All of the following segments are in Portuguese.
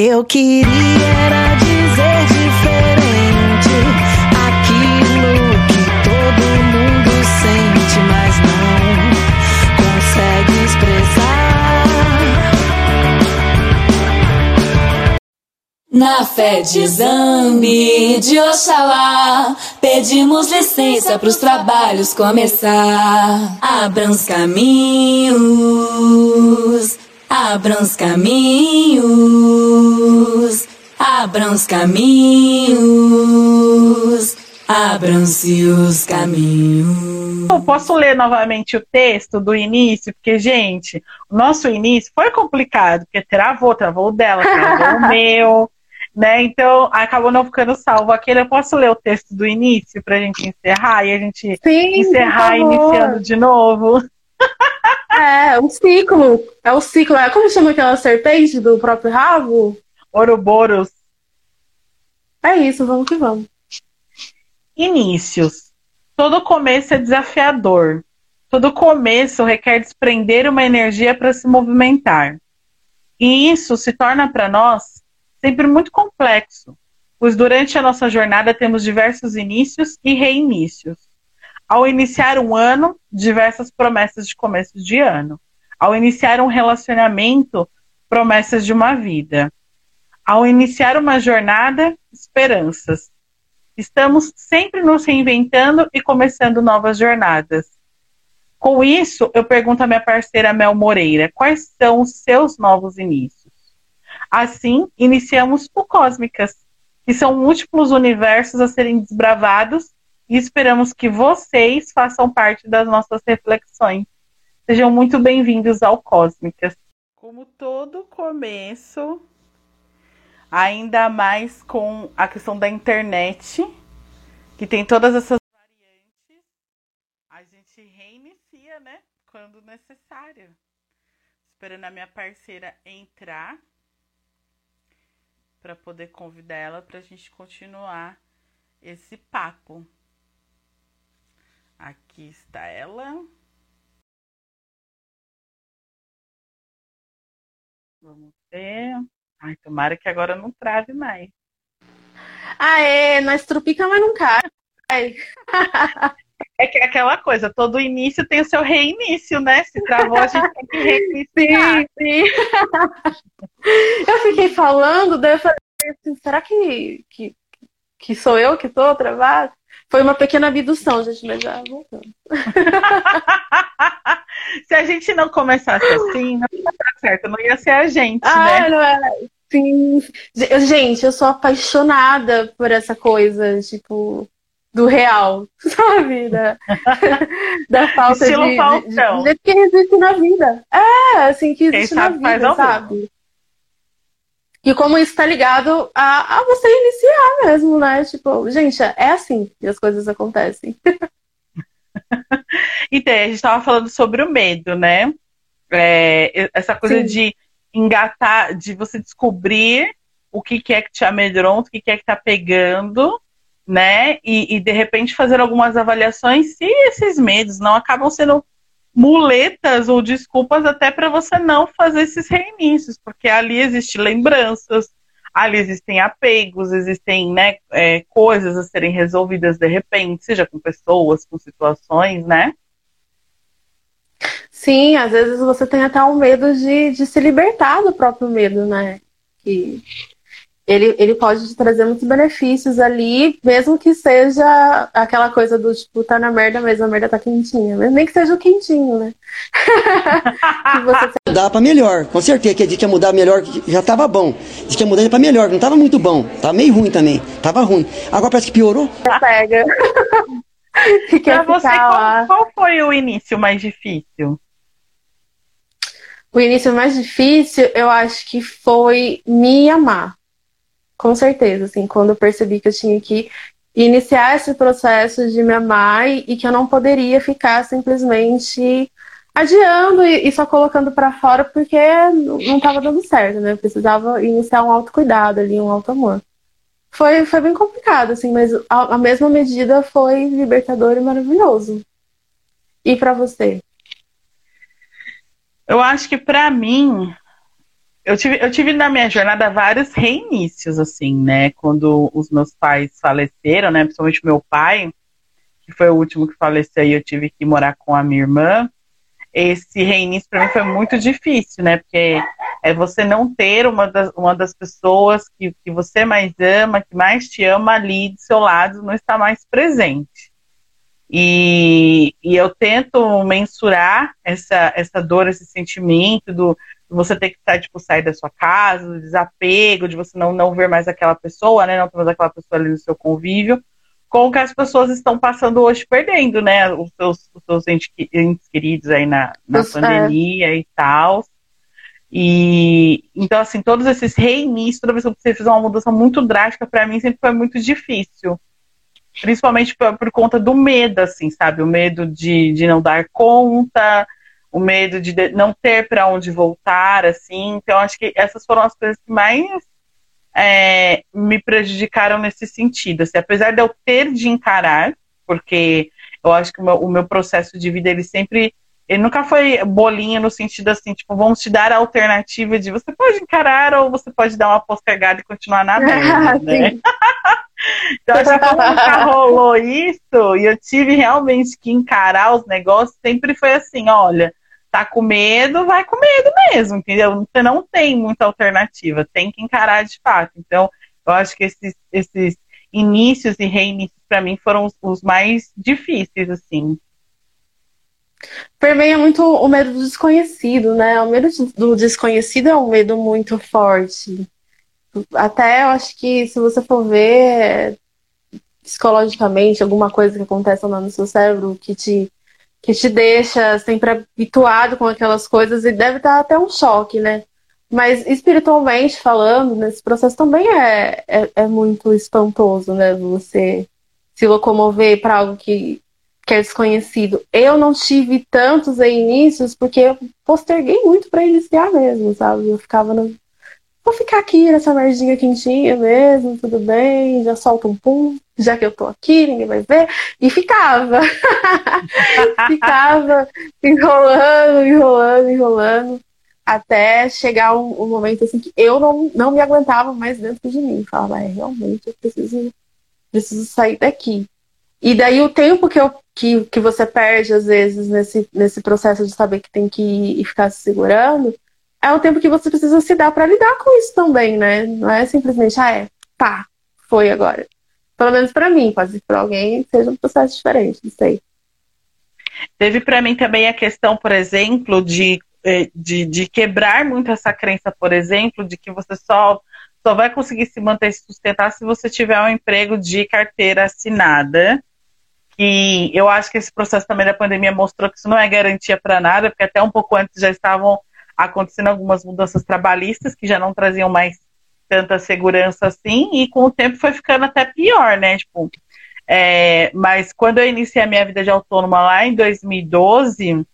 Eu queria era dizer diferente aquilo que todo mundo sente, mas não consegue expressar. Na fé de Zambi, de Oxalá, pedimos licença para os trabalhos começar. Abram os caminhos, abram os caminhos, abram os caminhos, abram-se os caminhos. Eu posso ler novamente o texto do início, porque, gente, o nosso início foi complicado, porque travou, travou o dela, travou o meu, né? Então, acabou não ficando salvo aquele. Eu posso ler o texto do início pra gente encerrar e a gente Sim, encerrar iniciando de novo? É, um ciclo. É o ciclo. É, como chama aquela serpente do próprio rabo? Ouroboros. É isso, vamos que vamos. Inícios. Todo começo é desafiador. Todo começo requer desprender uma energia para se movimentar. E isso se torna para nós sempre muito complexo, pois durante a nossa jornada temos diversos inícios e reinícios. Ao iniciar um ano, diversas promessas de começo de ano. Ao iniciar um relacionamento, promessas de uma vida. Ao iniciar uma jornada, esperanças. Estamos sempre nos reinventando e começando novas jornadas. Com isso, eu pergunto à minha parceira Mel Moreira quais são os seus novos inícios. Assim, iniciamos o Cósmicas, que são múltiplos universos a serem desbravados e esperamos que vocês façam parte das nossas reflexões. Sejam muito bem-vindos ao Cósmicas. Como todo começo, ainda mais com a questão da internet, que tem todas essas variantes, a gente reinicia, né? Quando necessário. Esperando a minha parceira entrar para poder convidar ela para a gente continuar esse papo. Aqui está ela. Vamos ver. Ai, tomara que agora não trave mais. Aê, nós trupica, mas não cai. É que é aquela coisa, todo início tem o seu reinício, né? Se travou, a gente tem que reiniciar. Sim, sim. Eu fiquei falando, daí eu falei assim, será que, que, que sou eu que tô travada? Foi uma pequena abdução, gente, mas já voltando. Se a gente não começasse assim, não ia dar certo, não ia ser a gente, Ah, né? não é. Sim. Gente, eu sou apaixonada por essa coisa, tipo, do real, sabe? Da, da falta Estilo de, de, de, de que existe na vida. É, assim, que existe na vida, sabe? E como isso tá ligado a, a você iniciar mesmo, né? Tipo, gente, é assim que as coisas acontecem. Então, a gente estava falando sobre o medo, né? É, essa coisa Sim. de engatar, de você descobrir o que, que é que te amedronta, o que, que é que tá pegando, né? E, e, de repente fazer algumas avaliações se esses medos não acabam sendo muletas ou desculpas até para você não fazer esses reinícios, porque ali existem lembranças, ali existem apegos, existem né, é, coisas a serem resolvidas de repente, seja com pessoas, com situações, né? Sim, às vezes você tem até um medo de, de se libertar do próprio medo, né? Que ele, ele pode te trazer muitos benefícios ali, mesmo que seja aquela coisa do tipo, tá na merda, mas a merda tá quentinha. Mas nem que seja o quentinho, né? você Mudar pra melhor, com certeza que a gente ia mudar melhor, já tava bom. Diz que ia mudar pra melhor, não tava muito bom, tava meio ruim também, tava ruim. Agora parece que piorou. pega. que Pra quer você, qual, qual foi o início mais difícil? O início mais difícil, eu acho que foi me amar. Com certeza, assim, quando eu percebi que eu tinha que iniciar esse processo de me amar e, que eu não poderia ficar simplesmente adiando e, só colocando pra fora porque não não tava dando certo, né? Eu precisava iniciar um autocuidado ali, um auto-amor. Foi, foi bem complicado, assim, mas a, a mesma medida foi libertador e maravilhoso. E pra você? Eu acho que pra mim, eu tive, eu tive na minha jornada vários reinícios, assim, né? Quando os meus pais faleceram, né? Principalmente meu pai, que foi o último que faleceu e eu tive que morar com a minha irmã. Esse reinício para mim foi muito difícil, né? Porque é você não ter uma das, uma das pessoas que, que você mais ama, que mais te ama ali do seu lado, não está mais presente. E, e eu tento mensurar essa, essa dor, esse sentimento do, você ter que estar, tipo, sair da sua casa, do desapego, de você não, não ver mais aquela pessoa, né? Não ter mais aquela pessoa ali no seu convívio, com o que as pessoas estão passando hoje, perdendo, né? Os seus, os seus entes, queridos aí na, na pandemia é. e tal. E então, assim, todos esses reinícios, toda vez que você fizer uma mudança muito drástica, para mim sempre foi muito difícil. Principalmente por, por, conta do medo, assim, sabe? O medo de, de não dar conta, o medo de não ter para onde voltar, assim. Então, acho que essas foram as coisas que mais é, me prejudicaram nesse sentido. Assim, apesar de eu ter de encarar, porque eu acho que o meu, o meu, processo de vida, ele sempre. Ele nunca foi bolinha no sentido assim, tipo, vamos te dar a alternativa de você pode encarar ou você pode dar uma postergada e continuar na merda, né? então, acho que como nunca rolou isso e eu tive realmente que encarar os negócios, sempre foi assim, olha, tá com medo, vai com medo mesmo, entendeu? Você não tem muita alternativa, tem que encarar de fato. Então, eu acho que esses, esses inícios e reinícios para mim foram os, os, mais difíceis, assim. Permeia muito o medo do desconhecido, né? O medo do desconhecido é um medo muito forte. Até eu acho que se você for ver psicologicamente alguma coisa que acontece lá no seu cérebro que te que te deixa sempre habituado com aquelas coisas e deve estar até um choque, né? Mas espiritualmente falando, nesse processo também é, é, é muito espantoso, né? Você se locomover para algo que, que é desconhecido. Eu não tive tantos inícios porque eu posterguei muito para iniciar mesmo, sabe? Eu ficava no, vou ficar aqui nessa merdinha quentinha mesmo, tudo bem, já solta um pum, já que eu tô aqui, ninguém vai ver. E ficava. ficava enrolando, enrolando, enrolando. Até chegar um, um, momento assim que eu não, não me aguentava mais dentro de mim. Falava, é, realmente eu preciso, preciso sair daqui. E daí o tempo que, eu, que, que você perde, às vezes, nesse, nesse processo de saber que tem que ir e ficar se segurando, é o tempo que você precisa se dar para lidar com isso também, né? Não é simplesmente, ah, é, pá, foi agora. Pelo menos para mim, pode para alguém seja um processo diferente, não sei. Teve para mim também a questão, por exemplo, de, eh, de, de, quebrar muito essa crença, por exemplo, de que você só, só vai conseguir se manter e sustentar se você tiver um emprego de carteira assinada. E eu acho que esse processo também da pandemia mostrou que isso não é garantia para nada, porque até um pouco antes já estavam acontecendo algumas mudanças trabalhistas que já não traziam mais tanta segurança assim, e com o tempo foi ficando até pior, né? Tipo, é, mas quando eu iniciei a minha vida de autônoma lá em 2012,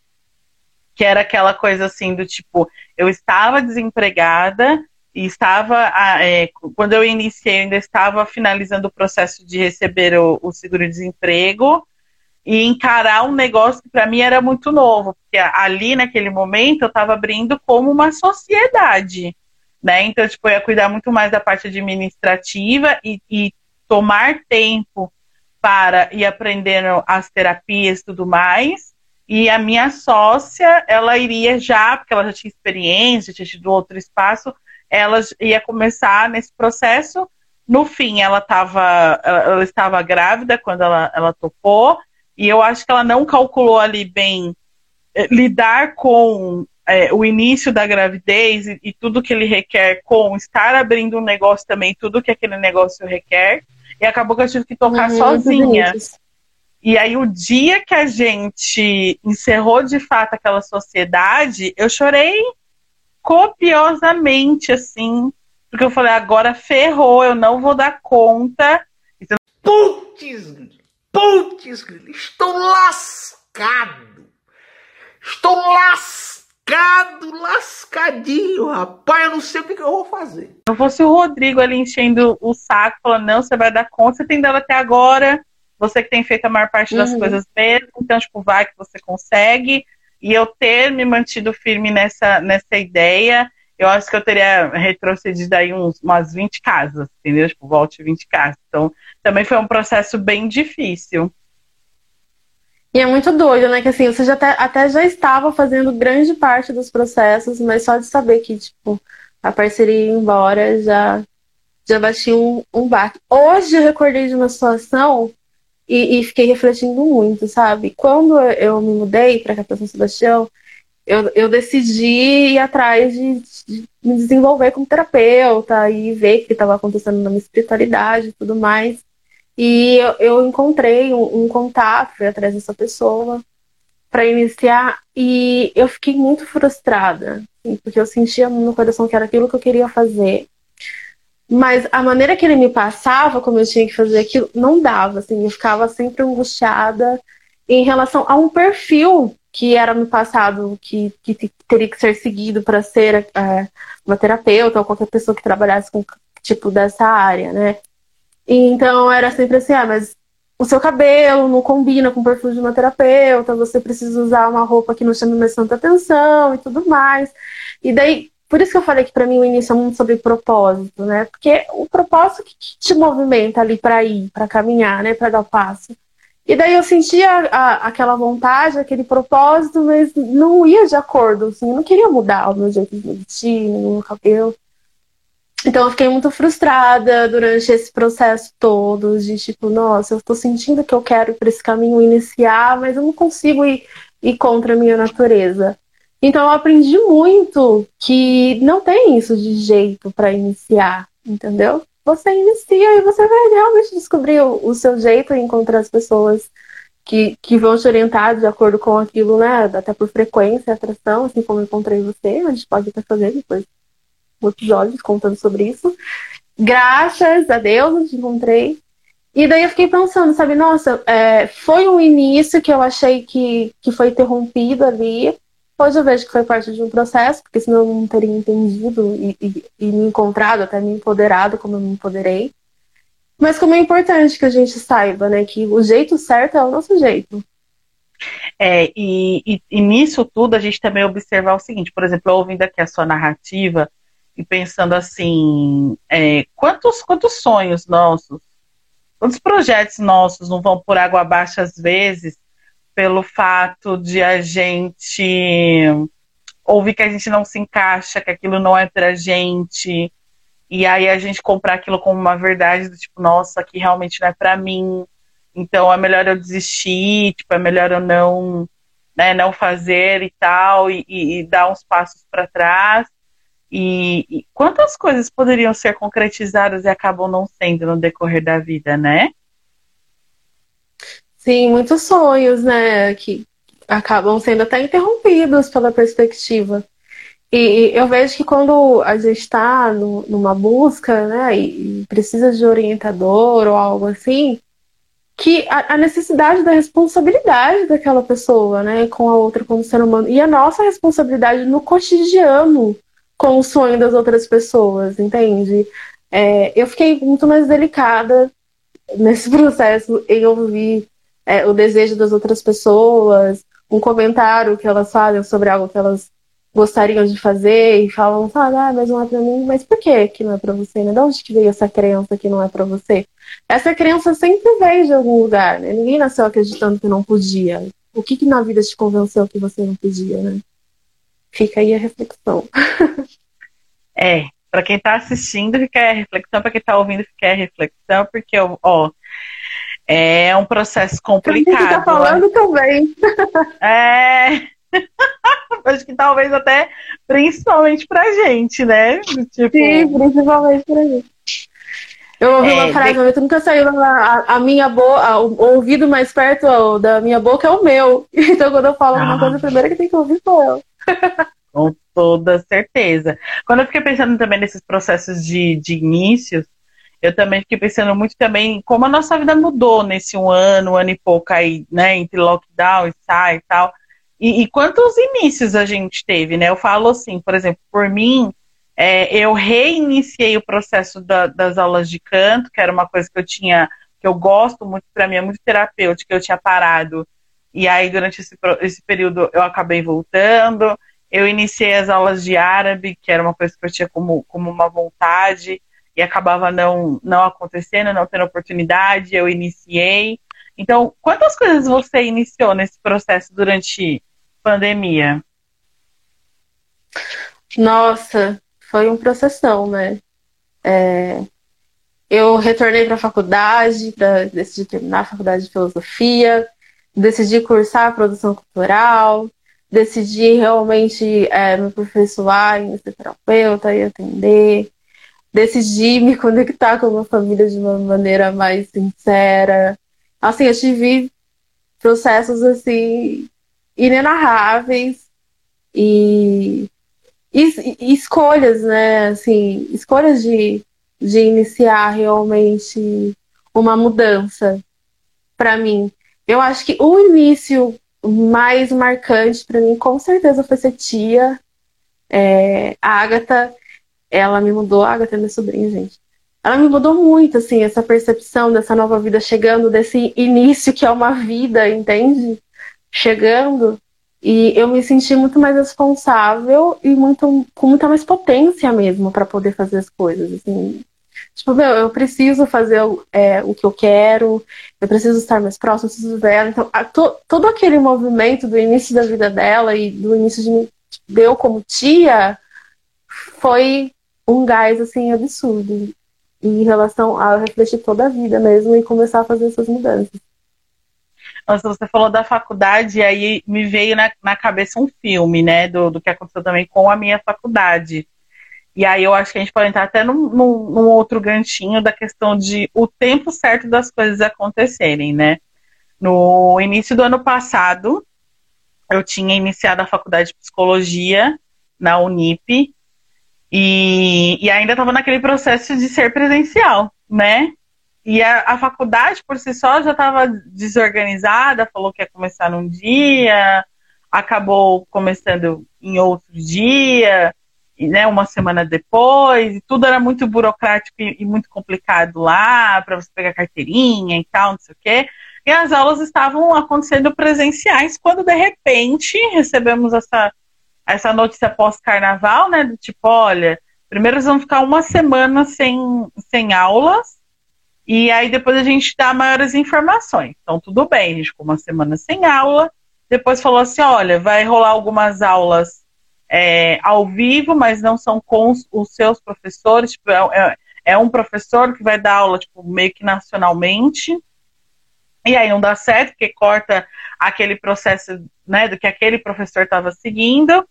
que era aquela coisa assim do tipo, eu estava desempregada e estava, é, quando eu iniciei, eu ainda estava finalizando o processo de receber o, o seguro-desemprego, e encarar um negócio que para mim era muito novo, porque ali naquele momento eu estava abrindo como uma sociedade, né? Então, tipo, eu ia cuidar muito mais da parte administrativa e, e tomar tempo para ir aprendendo as terapias e tudo mais. E a minha sócia, ela iria já, porque ela já tinha experiência, tinha tido outro espaço, ela ia começar nesse processo. No fim, ela, tava, ela, estava grávida quando ela, ela topou, e eu acho que ela não calculou ali bem é, lidar com é, o início da gravidez e, e, tudo que ele requer, com estar abrindo um negócio também, tudo que aquele negócio requer. E acabou que eu tive que tocar uhum, sozinha. E aí, o dia que a gente encerrou de fato aquela sociedade, eu chorei copiosamente, assim, porque eu falei, agora ferrou, eu não vou dar conta. Putz! Putz, estou lascado. Estou lascado, lascadinho, rapaz. Eu não sei o que, que eu vou fazer. Se não fosse o Rodrigo ali enchendo o saco, falando, não, você vai dar conta, você tem dado até agora. Você que tem feito a maior parte das uhum. coisas mesmo, então, tipo, vai que você consegue. E eu ter me mantido firme nessa, nessa ideia eu acho que eu teria retrocedido aí uns, umas 20 casas, entendeu? Tipo, volte 20 casas. Então, também foi um processo bem difícil. E é muito doido, né? Que assim, você já até, até já estava fazendo grande parte dos processos, mas só de saber que, tipo, a parceria ia embora já, já bati um, um baque. Hoje eu recordei de uma situação e, e fiquei refletindo muito, sabe? Quando eu me mudei para cá, para São Sebastião, eu, eu decidi ir atrás de, de, me desenvolver como terapeuta e ver o que estava acontecendo na minha espiritualidade e tudo mais. E eu, eu encontrei um, um, contato, fui atrás dessa pessoa para iniciar e eu fiquei muito frustrada, assim, porque eu sentia no coração que era aquilo que eu queria fazer. Mas a maneira que ele me passava, como eu tinha que fazer aquilo, não dava, assim, eu ficava sempre angustiada em relação a um perfil que era no passado que, que teria que ser seguido para ser é, uma terapeuta ou qualquer pessoa que trabalhasse com tipo dessa área, né? E, então era sempre assim, ah, mas o seu cabelo não combina com o perfil de uma terapeuta, você precisa usar uma roupa que não chame mais tanta atenção e tudo mais. E daí, por isso que eu falei que para mim o início é muito sobre propósito, né? Porque o propósito que te movimenta ali para ir, para caminhar, né, para dar o passo. E daí eu sentia a, aquela vontade, aquele propósito, mas não ia de acordo, assim, eu não queria mudar o meu jeito de vestir, o meu cabelo. Então eu fiquei muito frustrada durante esse processo todo, de tipo, nossa, eu estou sentindo que eu quero ir para esse caminho iniciar, mas eu não consigo ir, ir contra a minha natureza. Então eu aprendi muito que não tem isso de jeito para iniciar, entendeu? você inicia e você vai realmente descobrir o, o seu jeito e encontrar as pessoas que, que vão te orientar de acordo com aquilo, né? Até por frequência, atração, assim como eu encontrei você. A gente pode até fazer depois um episódio contando sobre isso. Graças a Deus eu te encontrei. E daí eu fiquei pensando, sabe, nossa, é, foi um início que eu achei que, que foi interrompido ali, Hoje eu vejo que foi parte de um processo, porque senão eu não teria entendido e, e, e me encontrado, até me empoderado como eu me empoderei. Mas como é importante que a gente saiba, né, que o jeito certo é o nosso jeito. É, e, e, e, nisso tudo a gente também observar o seguinte, por exemplo, ouvindo aqui a sua narrativa e pensando assim, é, quantos, quantos sonhos nossos, quantos projetos nossos não vão por água abaixo às vezes, pelo fato de a gente ouvir que a gente não se encaixa, que aquilo não é pra gente, e aí a gente comprar aquilo como uma verdade do tipo, nossa, que realmente não é pra mim, então é melhor eu desistir, tipo, é melhor eu não, né, não fazer e tal, e, e, e dar uns passos para trás. E, e quantas coisas poderiam ser concretizadas e acabam não sendo no decorrer da vida, né? Sim, muitos sonhos, né, que acabam sendo até interrompidos pela perspectiva. E, eu vejo que quando a gente está numa busca, né, e precisa de orientador ou algo assim, que a, a, necessidade da responsabilidade daquela pessoa, né, com a outra como ser humano, e a nossa responsabilidade no cotidiano com o sonho das outras pessoas, entende? É, eu fiquei muito mais delicada nesse processo em ouvir é, o desejo das outras pessoas, um comentário que elas fazem sobre algo que elas gostariam de fazer e falam, ah, mas não é pra mim, mas por que que não é pra você, né? De onde que veio essa crença que não é pra você? Essa crença sempre veio de algum lugar, né? Ninguém nasceu acreditando que não podia. O que que na vida te convenceu que você não podia, né? Fica aí a reflexão. é, para quem tá assistindo, fica a reflexão, para quem tá ouvindo, fica a reflexão, porque, ó, é um processo complicado. Você tá falando né? também. É. Acho que talvez até principalmente pra gente, né? Tipo... Sim, principalmente pra gente. Eu ouvi é, uma frase, de... nunca saiu a, a minha boca, o ouvido mais perto da minha boca é o meu. Então quando eu falo ah. uma coisa, a primeira que tem que ouvir sou eu. Com toda certeza. Quando eu fiquei pensando também nesses processos de, de inícios, eu também fiquei pensando muito também como a nossa vida mudou nesse um ano, um ano e pouco aí, né, entre lockdown e sai e tal. E, e quantos inícios a gente teve, né? Eu falo assim, por exemplo, por mim, é, eu reiniciei o processo da, das aulas de canto, que era uma coisa que eu tinha, que eu gosto muito, para mim é muito terapêutico, eu tinha parado. E aí, durante esse, esse período, eu acabei voltando. eu iniciei as aulas de árabe, que era uma coisa que eu tinha como, como uma vontade, e acabava não, não acontecendo, não tendo oportunidade, eu iniciei. Então, quantas coisas você iniciou nesse processo durante pandemia? Nossa, foi um processão, né? É, eu retornei para a faculdade, para decidir terminar a faculdade de filosofia, decidi cursar produção cultural, decidi realmente é, me aperfeiçoar em ser terapeuta e atender, decidi me conectar com a minha família de uma maneira mais sincera. Assim, eu tive processos assim inenarráveis e, e, e escolhas, né? Assim, escolhas de, de iniciar realmente uma mudança para mim. Eu acho que o início mais marcante para mim, com certeza, foi ser tia. É, a Agatha, ela me mudou, a Agatha é minha sobrinha, gente. Ela me mudou muito, assim, essa percepção dessa nova vida chegando, desse início que é uma vida, entende? Chegando. E eu me senti muito mais responsável e muito, com muita mais potência mesmo para poder fazer as coisas, assim. Tipo, meu, eu preciso fazer é, o que eu quero, eu preciso estar mais próximo, preciso ver ela. Então, a, to, todo aquele movimento do início da vida dela e do início de, de eu como tia foi um gás, assim, absurdo em relação a refletir toda a vida mesmo e começar a fazer essas mudanças. Nossa, você falou da faculdade, e aí me veio na, na cabeça um filme, né, do, do que aconteceu também com a minha faculdade. E aí eu acho que a gente pode entrar até num, num, num, outro ganchinho da questão de o tempo certo das coisas acontecerem, né? No início do ano passado, eu tinha iniciado a faculdade de psicologia na Unip e, e ainda estava naquele processo de ser presencial, né? E a, a faculdade por si só já estava desorganizada, falou que ia começar num dia, acabou começando em outro dia né, uma semana depois, e tudo era muito burocrático e, e muito complicado lá, para você pegar carteirinha e tal, não sei o quê. E as aulas estavam acontecendo presenciais, quando de repente recebemos essa, essa notícia pós-carnaval, né? Do tipo, olha, primeiro eles vão ficar uma semana sem, sem aulas, e aí depois a gente dá maiores informações. Então, tudo bem, a gente ficou uma semana sem aula, depois falou assim, olha, vai rolar algumas aulas é, ao vivo, mas não são com os seus professores. Tipo, é, é, é, um professor que vai dar aula tipo, meio que nacionalmente. E aí não dá certo, porque corta aquele processo né, do que aquele professor estava seguindo.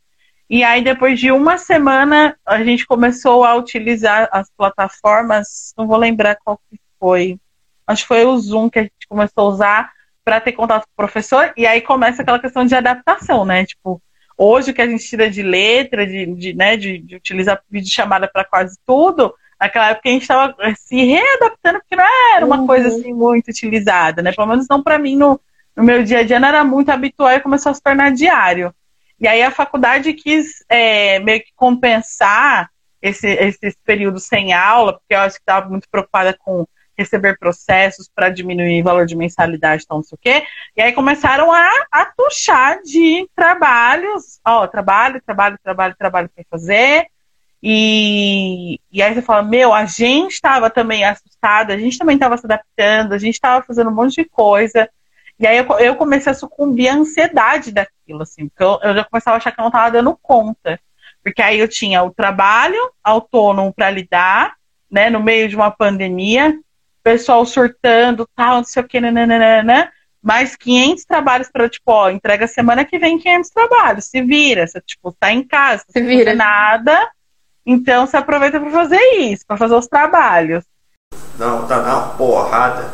E aí, depois de uma semana, a gente começou a utilizar as plataformas, não vou lembrar qual que foi. Acho que foi o Zoom que a gente começou a usar para ter contato com o professor. E aí começa aquela questão de adaptação, né? Tipo, Hoje, o que a gente tira de letra, de, de, né, de, de utilizar videochamada para quase tudo, naquela época a gente estava se readaptando, porque não era uma uhum. coisa assim muito utilizada, né? Pelo menos não para mim no, no meu dia a dia não era muito habitual e começou a se tornar diário. E aí a faculdade quis é, meio que compensar esse, esse período sem aula, porque eu acho que estava muito preocupada com receber processos para diminuir o valor de mensalidade, então não sei o quê. E aí começaram a, a de trabalhos, ó, trabalho, trabalho, trabalho, trabalho para fazer. E, e aí você fala, meu, a gente estava também assustada, a gente também estava se adaptando, a gente estava fazendo um monte de coisa. E aí eu, eu, comecei a sucumbir à ansiedade daquilo, assim, porque eu, eu já começava a achar que eu não estava dando conta. Porque aí eu tinha o trabalho autônomo para lidar, né, no meio de uma pandemia, pessoal surtando, tal, não sei o que, nananana, mais 500 trabalhos para, tipo, ó, entrega semana que vem 500 trabalhos, se vira, você, tipo, tá em casa, se vira nada, então você aproveita para fazer isso, para fazer os trabalhos. Dá vontade de dar uma porrada,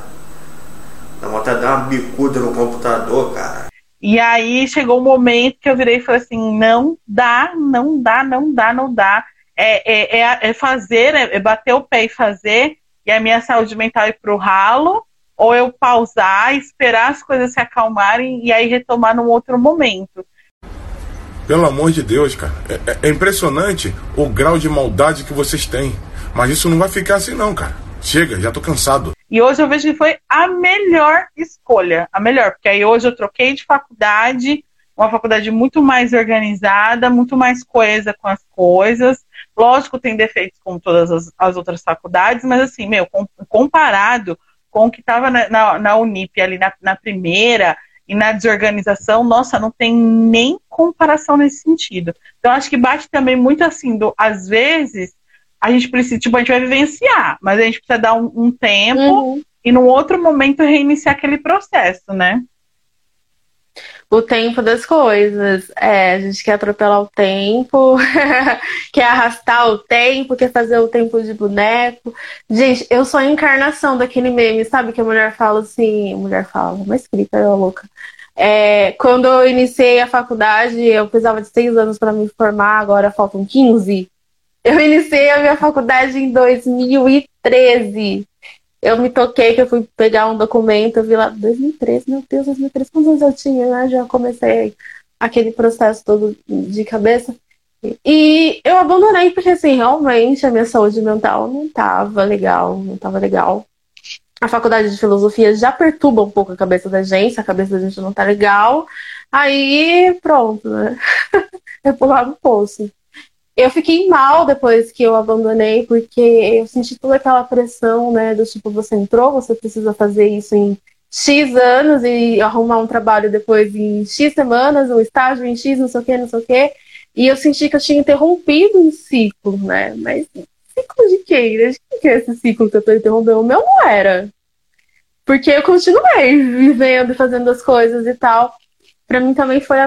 dá vontade de dar uma bicuda no computador, cara. E aí chegou o um momento que eu virei e falei assim, não dá, não dá, não dá, não dá. É, é, é, é fazer, é, é bater o pé e fazer, e a minha saúde mental ir para o ralo, ou eu pausar, esperar as coisas se acalmarem e aí retomar num outro momento. Pelo amor de Deus, cara. É, é, é impressionante o grau de maldade que vocês têm. Mas isso não vai ficar assim, não, cara. Chega, já tô cansado. E hoje eu vejo que foi a melhor escolha. A melhor, porque aí hoje eu troquei de faculdade, uma faculdade muito mais organizada, muito mais coesa com as coisas. Lógico, tem defeitos como todas as, as outras faculdades, mas assim, meu, comparado com o que estava na, na, na, Unip ali na, na primeira e na desorganização, nossa, não tem nem comparação nesse sentido. Então, acho que bate também muito assim, do, às vezes, a gente precisa, tipo, a gente vai vivenciar, mas a gente precisa dar um, um tempo uhum. e num outro momento reiniciar aquele processo, né? O tempo das coisas. É, a gente quer atropelar o tempo, quer arrastar o tempo, quer fazer o tempo de boneco. Gente, eu sou a encarnação daquele meme, sabe? Que a mulher fala assim, a mulher fala, uma escrita, eu louca. É, quando eu iniciei a faculdade, eu precisava de seis anos para me formar, agora faltam 15. Eu iniciei a minha faculdade em 2013 eu me toquei que eu fui pegar um documento, eu vi lá 2013, meu Deus, 2013, quantos anos eu tinha, né? Já comecei aquele processo todo de cabeça. E eu abandonei porque, assim, realmente a minha saúde mental não estava legal, não estava legal. A faculdade de filosofia já perturba um pouco a cabeça da gente, a cabeça da gente não tá legal. Aí, pronto, né? é pular no poço eu fiquei mal depois que eu abandonei, porque eu senti toda aquela pressão, né? Do tipo, você entrou, você precisa fazer isso em X anos e arrumar um trabalho depois em X semanas, um estágio em X, não sei o que, não sei o que. E eu senti que eu tinha interrompido um ciclo, né? Mas ciclo de quem? De quem que é esse ciclo que eu tô interrompendo? O meu não era. Porque eu continuei vivendo fazendo as coisas e tal. Para mim também foi,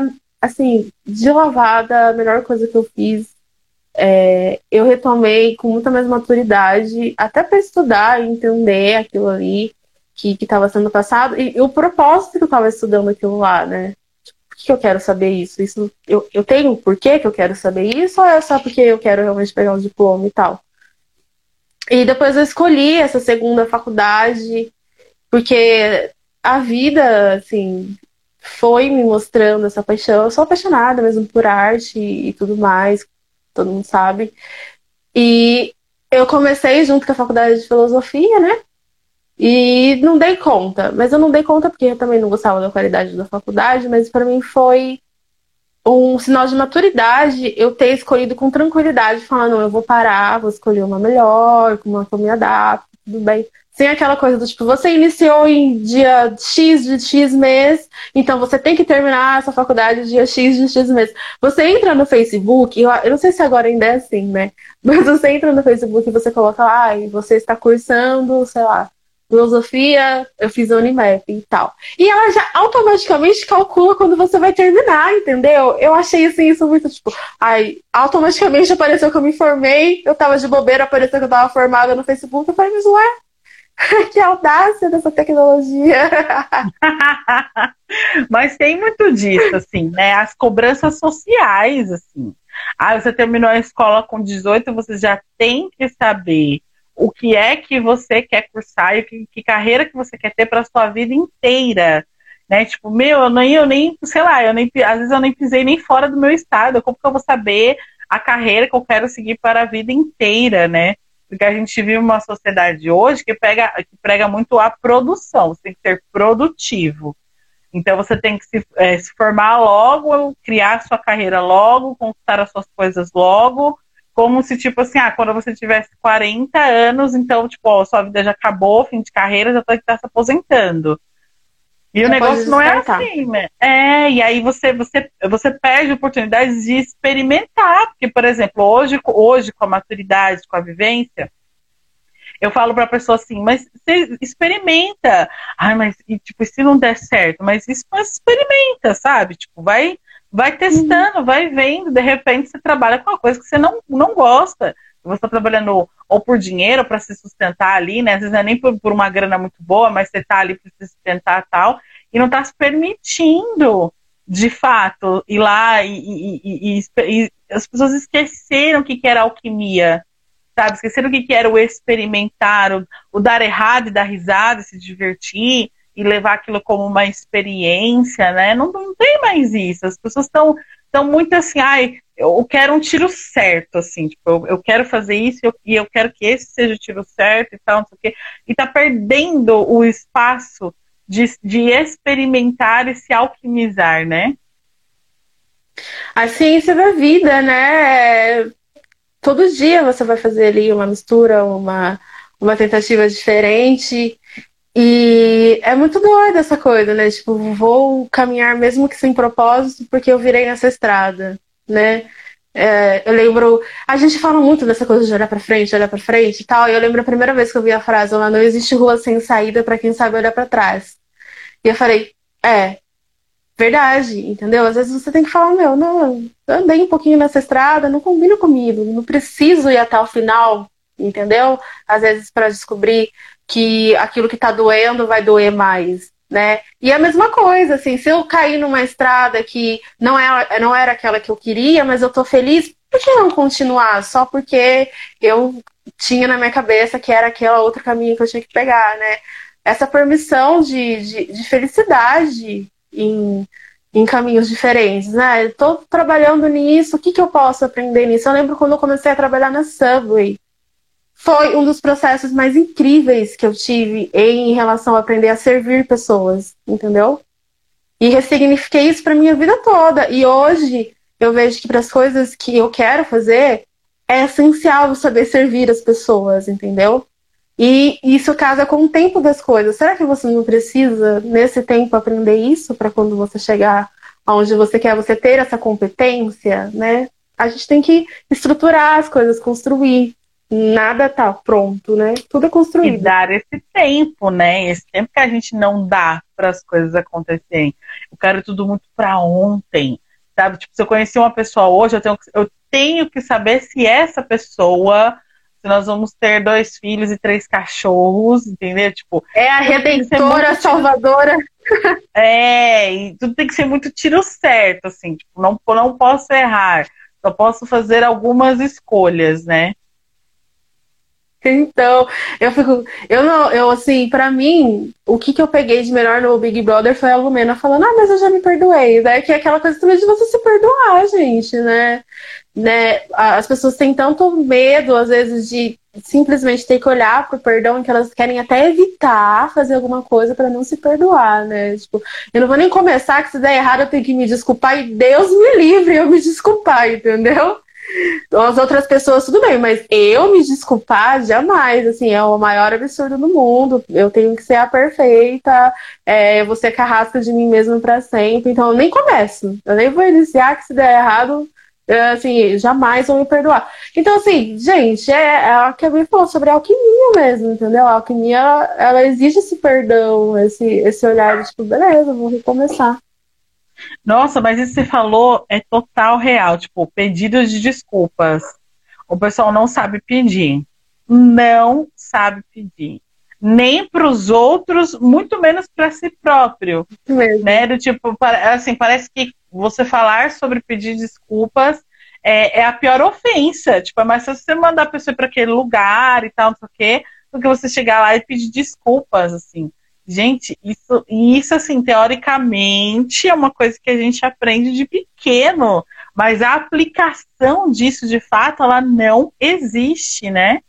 assim, de lavada a melhor coisa que eu fiz é, eu retomei com muita mais maturidade, até para estudar e entender aquilo ali que estava sendo passado e, e, o propósito que eu estava estudando aquilo lá, né? Por que eu quero saber isso? Isso eu, eu tenho por que eu quero saber isso ou é só porque eu quero realmente pegar um diploma e tal? E depois eu escolhi essa segunda faculdade porque a vida, assim, foi me mostrando essa paixão. Eu sou apaixonada mesmo por arte e tudo mais, todo mundo sabe. E eu comecei junto com a faculdade de filosofia, né? E não dei conta, mas eu não dei conta porque eu também não gostava da qualidade da faculdade, mas para mim foi um sinal de maturidade eu ter escolhido com tranquilidade, falar, não, eu vou parar, vou escolher uma melhor, com uma que eu me adapto, tudo bem. Sem aquela coisa do tipo, você iniciou em dia X de X mês, então você tem que terminar essa faculdade dia X de X mês. Você entra no Facebook, eu, não sei se agora ainda é assim, né? Mas você entra no Facebook e você coloca lá, ah, você está cursando, sei lá, filosofia, eu fiz a Unimap e tal. E ela já automaticamente calcula quando você vai terminar, entendeu? Eu achei assim, isso muito tipo, ai, automaticamente apareceu que eu me formei, eu tava de bobeira, apareceu que eu tava formada no Facebook, eu falei, mas ué, que audácia dessa tecnologia! Mas tem muito disso, assim, né? As cobranças sociais, assim. Ah, você terminou a escola com 18, você já tem que saber o que é que você quer cursar e que, que carreira que você quer ter para sua vida inteira. Né? Tipo, meu, eu nem, eu nem, sei lá, eu nem, às vezes eu nem pisei nem fora do meu estado. Como que eu vou saber a carreira que eu quero seguir para a vida inteira, né? Porque a gente vive uma sociedade hoje que, pega, que prega muito a produção, você tem que ser produtivo. Então você tem que se, é, se formar logo, criar sua carreira logo, conquistar as suas coisas logo, como se, tipo assim, ah, quando você tivesse 40 anos, então, tipo, ó, sua vida já acabou, fim de carreira, já que estar se aposentando. E o negócio não é assim, né? É, e aí você, você, você perde oportunidades de experimentar. Porque, por exemplo, hoje, hoje com a maturidade, com a vivência, eu falo para a pessoa assim, mas você experimenta. Ai, mas e, tipo, se não der certo, mas isso mas experimenta, sabe? Tipo, vai, vai testando, uhum. vai vendo, de repente você trabalha com uma coisa que você não, não gosta. Você está trabalhando ou por dinheiro para se sustentar ali, né? Às vezes não é nem por, por uma grana muito boa, mas você está ali para se sustentar tal, e não está se permitindo, de fato, ir lá e, e, e, e as pessoas esqueceram o que, que era alquimia, sabe? Esqueceram o que, que era o experimentar, o, o dar errado e dar risada, se divertir e levar aquilo como uma experiência, né? Não, não tem mais isso. As pessoas estão estão muito assim, ai, eu quero um tiro certo, assim, tipo, eu, eu quero fazer isso eu, e eu quero que esse seja o tiro certo e tal, não sei o quê. E tá perdendo o espaço de, de experimentar e se alquimizar, né? A ciência da vida, né? Todo dia você vai fazer ali uma mistura, uma, uma tentativa diferente. E é muito doido essa coisa, né? Tipo, vou caminhar mesmo que sem propósito, porque eu virei nessa estrada, né? É, eu lembro. A gente fala muito dessa coisa de olhar para frente, olhar para frente e tal. E eu lembro a primeira vez que eu vi a frase não existe rua sem saída para quem sabe olhar para trás. E eu falei: é, verdade, entendeu? Às vezes você tem que falar: meu, não, eu andei um pouquinho nessa estrada, não combina comigo, não preciso ir até o final, entendeu? Às vezes para descobrir que aquilo que tá doendo vai doer mais né? E a mesma coisa, assim, se eu cair numa estrada que não, é, não era aquela que eu queria, mas eu tô feliz, por que não continuar? Só porque eu tinha na minha cabeça que era aquele outro caminho que eu tinha que pegar, né? Essa permissão de, de, de felicidade em, em caminhos diferentes, né? Estou trabalhando nisso, o que, que eu posso aprender nisso? Eu lembro quando eu comecei a trabalhar na Subway foi um dos processos mais incríveis que eu tive em relação a aprender a servir pessoas, entendeu? E ressignifiquei isso para minha vida toda. E hoje eu vejo que para as coisas que eu quero fazer é essencial saber servir as pessoas, entendeu? E isso casa com o tempo das coisas. Será que você não precisa, nesse tempo, aprender isso para quando você chegar aonde você quer, você ter essa competência, né? A gente tem que estruturar as coisas, construir nada tá pronto, né? Tudo é construído. E dar esse tempo, né? Esse tempo que a gente não dá para as coisas acontecerem. Eu quero tudo muito para ontem, sabe? Tipo, se eu conhecer uma pessoa hoje, eu tenho, eu tenho que saber se essa pessoa, se nós vamos ter dois filhos e três cachorros, entendeu? Tipo, é a redentora, salvadora. É, e tudo tem que ser muito tiro certo, assim, tipo, não, não posso errar. Só posso fazer algumas escolhas, né? Então, eu fico. Eu não, eu assim, para mim, o que, que eu peguei de melhor no Big Brother foi a Lumena falando, ah, mas eu já me perdoei. Daí que é aquela coisa também de você se perdoar, gente, né? né? As pessoas têm tanto medo, às vezes, de simplesmente ter que olhar pro perdão que elas querem até evitar fazer alguma coisa para não se perdoar, né? Tipo, eu não vou nem começar que se der errado eu tenho que me desculpar e Deus me livre eu me desculpar, entendeu? As outras pessoas, tudo bem, mas eu me desculpar, jamais. Assim, é o maior absurdo do mundo. Eu tenho que ser a perfeita, é, eu vou ser carrasca de mim mesma para sempre. Então, eu nem começo. Eu nem vou iniciar que se der errado, é, assim, jamais vou me perdoar. Então, assim, gente, é, é o que a Bia falou sobre alquimia mesmo, entendeu? A alquimia, ela, ela exige esse perdão, esse, esse olhar de, tipo, beleza, vou recomeçar. Nossa, mas isso que você falou é total real. Tipo, pedidos de desculpas. O pessoal não sabe pedir. Não sabe pedir. Nem para os outros, muito menos para si próprio. Mesmo. Né? Do tipo, assim, parece que você falar sobre pedir desculpas é, é a pior ofensa. Tipo, é mais fácil você mandar a pessoa para aquele lugar e tal, não sei o quê, do que você chegar lá e pedir desculpas, assim. Gente, isso, isso assim, teoricamente é uma coisa que a gente aprende de pequeno, mas a aplicação disso, de fato, ela não existe, né?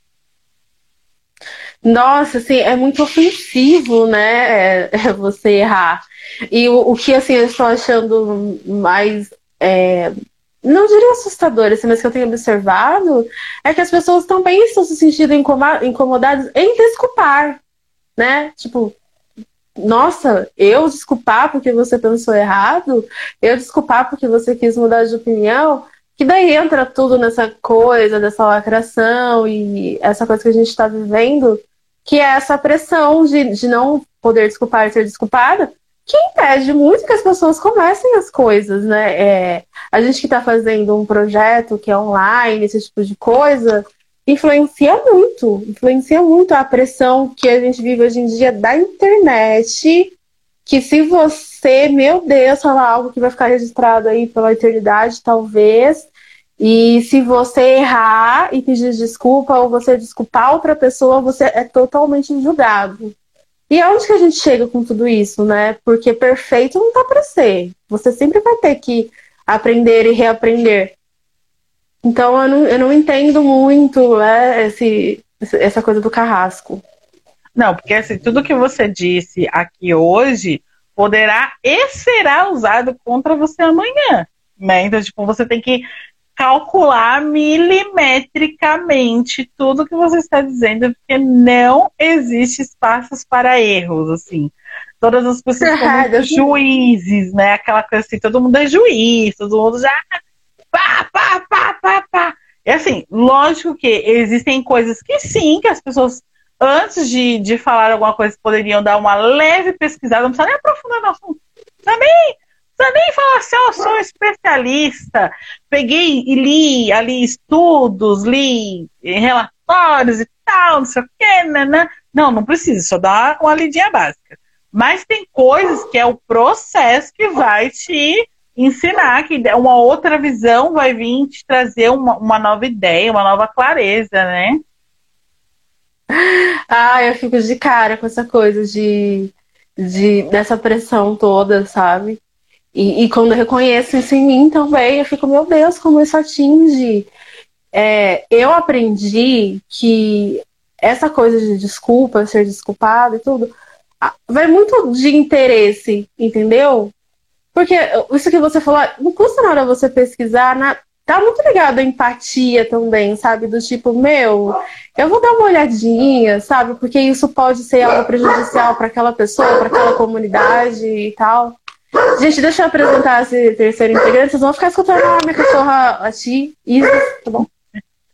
Nossa, assim, é muito ofensivo, né? É, é você errar. E o, o, que, assim, eu estou achando mais. É, não diria assustador, assim, mas que eu tenho observado é que as pessoas também estão se sentindo incomodadas em desculpar, né? Tipo, nossa, eu desculpar porque você pensou errado, eu desculpar porque você quis mudar de opinião, que daí entra tudo nessa coisa dessa lacração e essa coisa que a gente está vivendo, que é essa pressão de, de não poder desculpar e ser desculpada, que impede muito que as pessoas comecem as coisas, né? É, a gente que está fazendo um projeto que é online, esse tipo de coisa, influencia muito, influencia muito a pressão que a gente vive hoje em dia da internet. Que se você, meu Deus, falar algo que vai ficar registrado aí pela eternidade, talvez, e se você errar e pedir desculpa ou você desculpar outra pessoa, você é totalmente julgado. E aonde que a gente chega com tudo isso, né? Porque perfeito não dá para ser. Você sempre vai ter que aprender e reaprender. Então eu não, eu não entendo muito né, esse, essa coisa do carrasco. Não, porque assim, tudo que você disse aqui hoje poderá e será usado contra você amanhã. né? Então, tipo, você tem que calcular milimetricamente tudo que você está dizendo, porque não existe espaços para erros, assim. Todas as pessoas são juízes, né? Aquela coisa assim, todo mundo é juiz, todo mundo já pá, pá, pá, pá, pá. E assim, lógico que existem coisas que sim, que as pessoas, antes de, de falar alguma coisa, poderiam dar uma leve pesquisada, não precisa nem aprofundar no assunto. Também nem falar assim, eu sou especialista, peguei e li ali estudos, li relatórios e tal, não sei o quê, né, né? Não, não precisa, só dá uma lidinha básica. Mas tem coisas que é o processo que vai te ensinar, que uma outra visão vai vir te trazer uma, uma nova ideia, uma nova clareza, né? Ah, eu fico de cara com essa coisa de, de dessa pressão toda, sabe? E, e, quando eu reconheço isso em mim também, eu fico, meu Deus, como isso atinge. É, eu aprendi que essa coisa de desculpa, ser desculpado e tudo, vai muito de interesse, entendeu? Porque isso que você falou, não custa nada você pesquisar, na, tá muito ligado à empatia também, sabe? Do tipo, meu, eu vou dar uma olhadinha, sabe? Porque isso pode ser algo prejudicial para aquela pessoa, para aquela comunidade e tal. Gente, deixa eu apresentar esse terceiro integrante. Vocês vão ficar escutando a minha cachorra, a Ti, Isa, tá bom?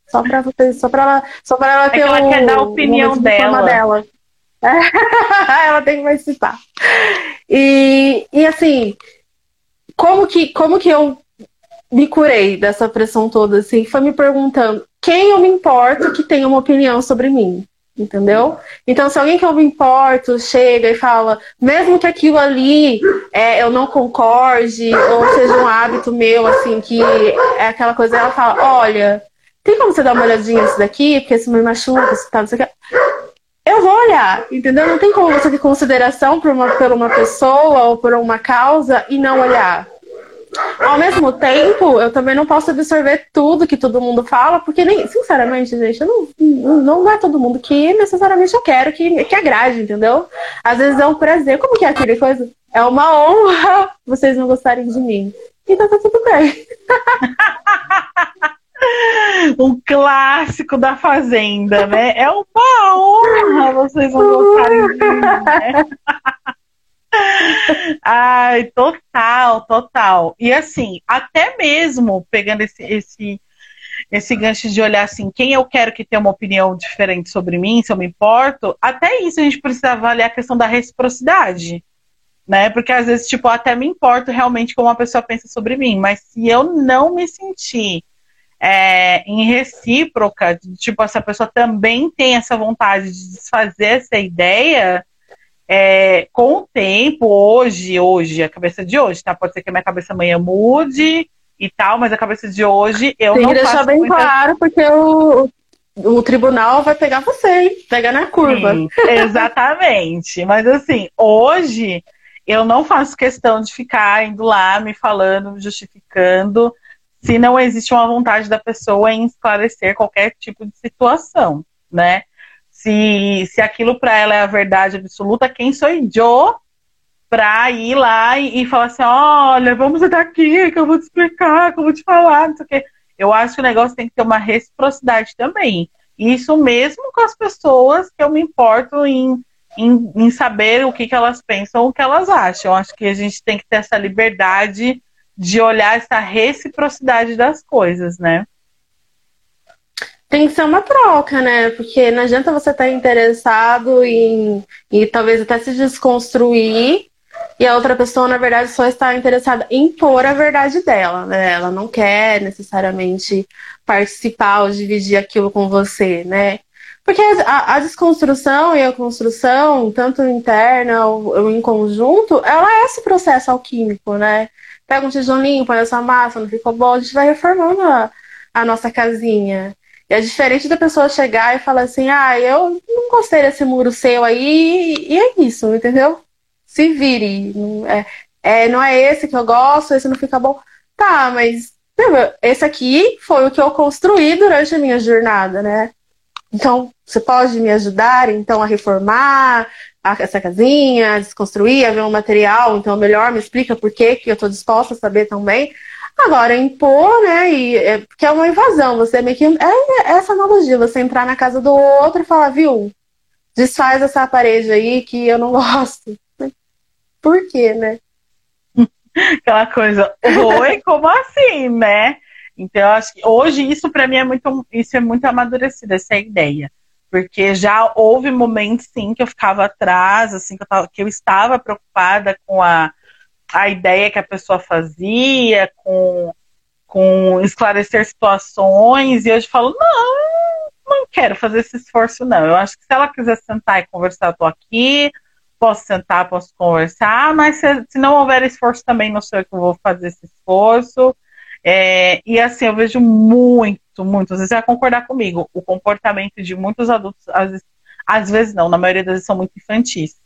Só pra vocês, só pra ela, só pra ela é ter é ela o, quer dar a opinião dela. dela. ela tem que participar. E, e assim, como que, como que eu me curei dessa pressão toda, assim? Foi me perguntando quem eu me importo que tenha uma opinião sobre mim entendeu? Então, se alguém que eu me importo chega e fala, mesmo que aquilo ali é, eu não concorde, ou seja um hábito meu, assim, que é aquela coisa, ela fala, olha, tem como você dar uma olhadinha nisso daqui, porque isso me machuca, isso tá, não sei o que. Eu vou olhar, entendeu? Não tem como você ter consideração por uma, por uma pessoa ou por uma causa e não olhar. Ao mesmo tempo, eu também não posso absorver tudo que todo mundo fala, porque nem, sinceramente, gente, não, não é todo mundo que necessariamente eu quero que, que agrade, entendeu? Às vezes é um prazer, como que é aquele coisa? É uma honra vocês não gostarem de mim. Então tá tudo bem. um clássico da Fazenda, né? É uma honra vocês não gostarem de mim, né? Ai, total, total. E assim, até mesmo pegando esse, esse, esse gancho de olhar assim, quem eu quero que tenha uma opinião diferente sobre mim, se eu me importo, até isso a gente precisa avaliar a questão da reciprocidade. Né? Porque às vezes, tipo, eu até me importo realmente como uma pessoa pensa sobre mim, mas se eu não me sentir é, em recíproca, tipo, essa pessoa também tem essa vontade de desfazer essa ideia, é, com o tempo, hoje, hoje, a cabeça de hoje, tá? Pode ser que a minha cabeça amanhã mude e tal, mas a cabeça de hoje eu Tem não que deixar bem muita... claro, porque o, o tribunal vai pegar você, hein? Pega na curva. Sim, exatamente. mas assim, hoje eu não faço questão de ficar indo lá me falando, justificando, se não existe uma vontade da pessoa em esclarecer qualquer tipo de situação, né? se, se aquilo para ela é a verdade absoluta, quem sou eu para ir lá e, e, falar assim, olha, vamos até aqui, que eu vou te explicar, que eu vou te falar, não sei o quê. Eu acho que o negócio tem que ter uma reciprocidade também. Isso mesmo com as pessoas que eu me importo em, em, em saber o que, que elas pensam, o que elas acham. Eu acho que a gente tem que ter essa liberdade de olhar essa reciprocidade das coisas, né? tem que ser uma troca, né? Porque não adianta você estar interessado em e talvez até se desconstruir e a outra pessoa, na verdade, só está interessada em pôr a verdade dela, né? Ela não quer necessariamente participar ou dividir aquilo com você, né? Porque a, a desconstrução e a construção, tanto interna ou, ou, em conjunto, ela é esse processo alquímico, né? Pega um tijolinho, põe essa massa, não ficou bom, a gente vai reformando a, a nossa casinha. É diferente da pessoa chegar e falar assim, ah, eu não gostei desse muro seu aí, e é isso, entendeu? Se vire. Não é, é, não é esse que eu gosto, esse não fica bom. Tá, mas esse aqui foi o que eu construí durante a minha jornada, né? Então, você pode me ajudar, então, a reformar essa casinha, a desconstruir, a ver um material, então, melhor me explica por que que eu estou disposta a saber também. Agora, impor, né? E, é, porque é uma invasão, você meio que. É essa analogia, você entrar na casa do outro e falar, viu? Desfaz essa parede aí que eu não gosto. Por quê, né? Aquela coisa, oi, como assim, né? Então, eu acho que hoje isso para mim é muito, isso é muito amadurecido, essa é ideia. Porque já houve momentos, sim, que eu ficava atrás, assim, que eu, tava, que eu estava preocupada com a, a ideia que a pessoa fazia, com, com esclarecer situações, e hoje falo, não, não quero fazer esse esforço, não. Eu acho que se ela quiser sentar e conversar, eu tô aqui, posso sentar, posso conversar, mas se, se não houver esforço também, não sou eu que vou fazer esse esforço. É, e assim, eu vejo muito, muito, você vai concordar comigo, o comportamento de muitos adultos, às vezes, às vezes não, na maioria das vezes são muito infantis.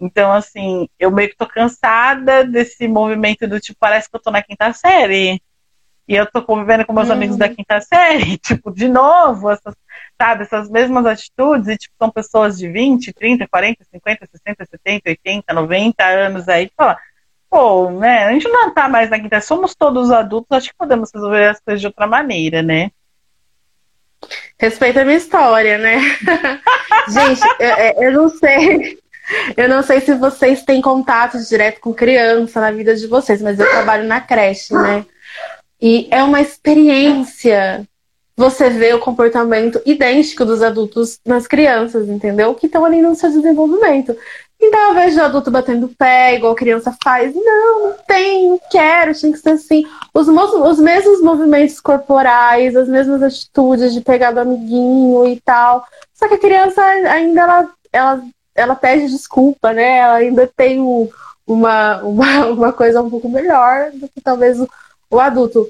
Então, assim, eu meio que tô cansada desse movimento do tipo, parece que eu tô na quinta série. E eu tô convivendo com meus uhum. amigos da quinta série, tipo, de novo, essas, sabe, essas mesmas atitudes, e tipo, são pessoas de 20, 30, 40, 50, 60, 70, 80, 90 anos aí, que fala, pô, né, a gente não tá mais na quinta, somos todos adultos, acho que podemos resolver as coisas de outra maneira, né? Respeita a minha história, né? gente, eu, eu não sei. Eu não sei se vocês têm contato direto com criança na vida de vocês, mas eu trabalho na creche, né? E é uma experiência você ver o comportamento idêntico dos adultos nas crianças, entendeu? Que estão ali no seu desenvolvimento. Então, ao invés de adulto batendo pé, igual a criança faz, não, não tem, não quero, tinha que ser assim. Os, os mesmos movimentos corporais, as mesmas atitudes de pegar do amiguinho e tal. Só que a criança ainda ela, ela, ela pede desculpa, né? Ela ainda tem um, uma, uma, uma coisa um pouco melhor do que talvez o, o adulto.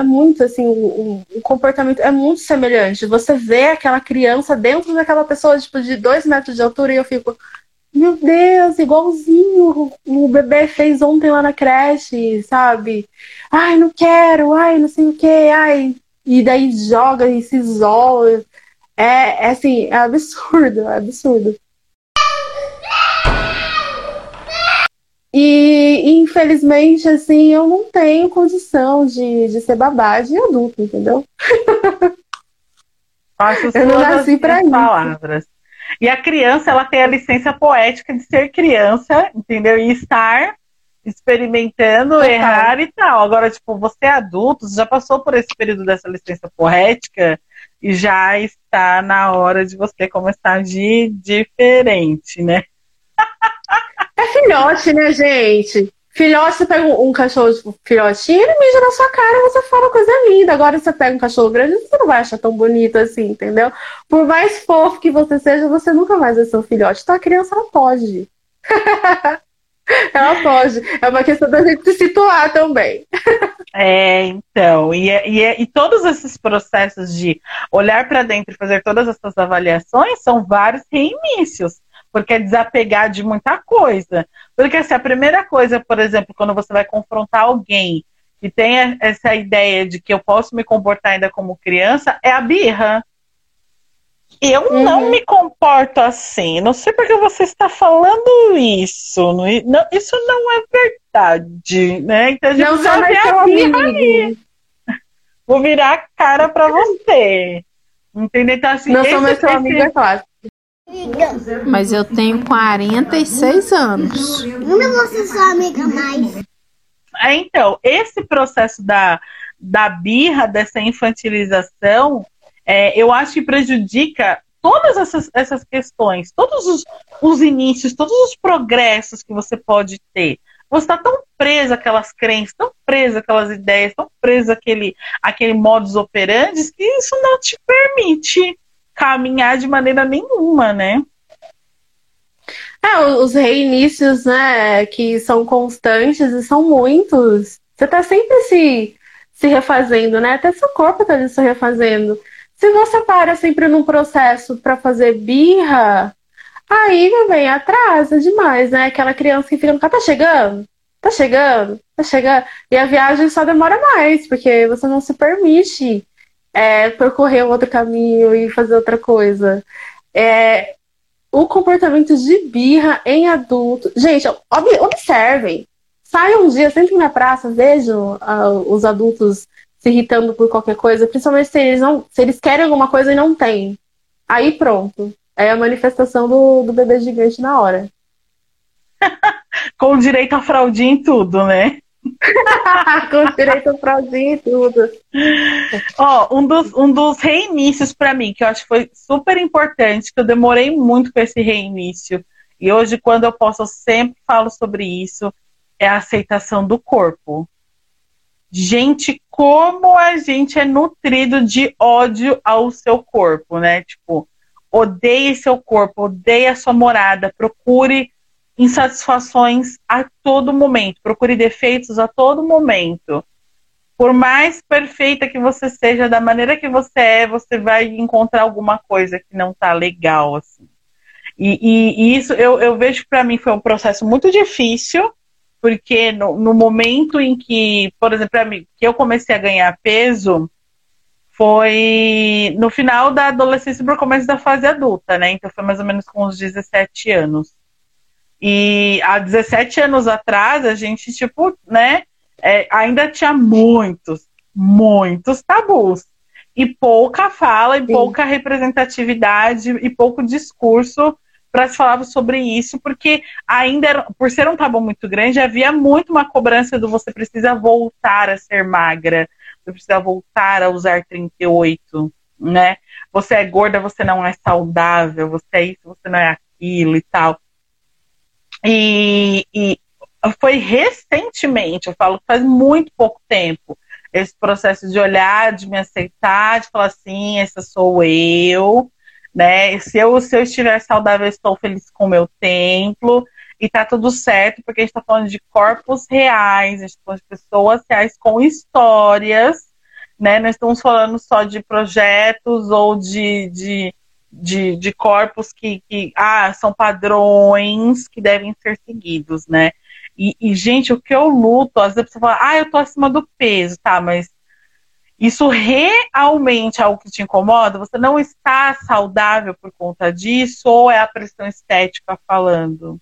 É muito assim, o, comportamento é muito semelhante. Você vê aquela criança dentro daquela pessoa, tipo, de dois metros de altura, e eu fico, meu Deus, igualzinho o bebê fez ontem lá na creche, sabe? Ai, não quero, ai, não sei o que, ai. E daí joga e se isola. É, é assim, é absurdo, é absurdo. E, infelizmente, assim, eu não tenho condição de, de ser babá de adulto, entendeu? Acho eu não nasci para isso. Palavras. E a criança, ela tem a licença poética de ser criança, entendeu? E estar experimentando, Total. errar e tal. Agora, tipo, você é adulto, você já passou por esse período dessa licença poética, e já está na hora de você começar a agir diferente, né? É filhote, né, gente? Filhote, você pega um, cachorro tipo, filhotinho, ele mija na sua cara você fala coisa linda. Agora você pega um cachorro grande, você não vai achar tão bonito assim, entendeu? Por mais fofo que você seja, você nunca mais vai ser um filhote. Então a criança não pode. Ela pode. É uma questão da gente se situar também. É, então. E, e, e todos esses processos de olhar para dentro e fazer todas essas avaliações são vários reinícios. Porque é desapegar de muita coisa. Porque assim, a primeira coisa, por exemplo, quando você vai confrontar alguém que tem essa ideia de que eu posso me comportar ainda como criança, é a birra. Eu uhum. não me comporto assim. Não sei porque você está falando isso. Não, isso não é verdade, né? Então a gente não já vê a aí. Vou virar a cara para você. Entendeu? Então, assim, não sou mais sua amiga é clássica. Mas eu tenho 46 anos. Não vou ser sua amiga mais. É, então, esse processo da, da birra, dessa infantilização, é, eu acho que prejudica todas essas, essas questões, todos os, os inícios, todos os progressos que você pode ter. Você está tão preso àquelas crenças, tão preso àquelas ideias, tão preso àquele, àquele modus operandi, que isso não te permite caminhar de maneira nenhuma, né? É, os reinícios, né, que são constantes e são muitos. Você tá sempre se, se refazendo, né? Até seu corpo tá se refazendo. Se você para sempre num processo para fazer birra, aí, meu bem, atrasa demais, né? Aquela criança que fica no carro, tá chegando? Tá chegando? Tá chegando? E a viagem só demora mais, porque você não se permite é, percorrer outro caminho e fazer outra coisa. É, o comportamento de birra em adulto. Gente, observem. Saiam um dia, sempre na praça, vejam uh, os adultos se irritando por qualquer coisa, principalmente se eles, não, se eles querem alguma coisa e não têm. Aí pronto. É a manifestação do, do bebê gigante na hora. Com direito a fraldinha e tudo, né? Com direito a fraldinha e tudo. Ó, um dos, um dos reinícios para mim, que eu acho que foi super importante, que eu demorei muito com esse reinício, e hoje, quando eu posso, eu sempre falo sobre isso, é a aceitação do corpo. Gente, como a gente é nutrido de ódio ao seu corpo, né? Tipo, odeie seu corpo, odeie a sua morada, procure insatisfações a todo momento, procure defeitos a todo momento. Por mais perfeita que você seja, da maneira que você é, você vai encontrar alguma coisa que não tá legal, assim. E, e, e isso eu, eu vejo para mim foi um processo muito difícil, porque no, no momento em que, por exemplo, mim, que eu comecei a ganhar peso, foi no final da adolescência para o começo da fase adulta, né? Então foi mais ou menos com uns 17 anos. E há 17 anos atrás, a gente, tipo, né, é, ainda tinha muitos, muitos tabus. E pouca fala, e Sim. pouca representatividade, e pouco discurso para se falar sobre isso, porque ainda, era, por ser um tabu muito grande, havia muito uma cobrança do você precisa voltar a ser magra, você precisa voltar a usar 38, né? Você é gorda, você não é saudável, você é isso, você não é aquilo e tal. E, e foi recentemente, eu falo que faz muito pouco tempo, esse processo de olhar, de me aceitar, de falar assim, essa sou eu, né? Se eu, se eu estiver saudável, eu estou feliz com o meu templo e tá tudo certo, porque a gente está falando de corpos reais, a gente está falando de pessoas reais com histórias, né? Não estamos falando só de projetos ou de, de de, de corpos que, que ah, são padrões que devem ser seguidos, né? E, e, gente, o que eu luto, às vezes você fala, ah, eu tô acima do peso, tá, mas isso realmente é algo que te incomoda? Você não está saudável por conta disso, ou é a pressão estética falando?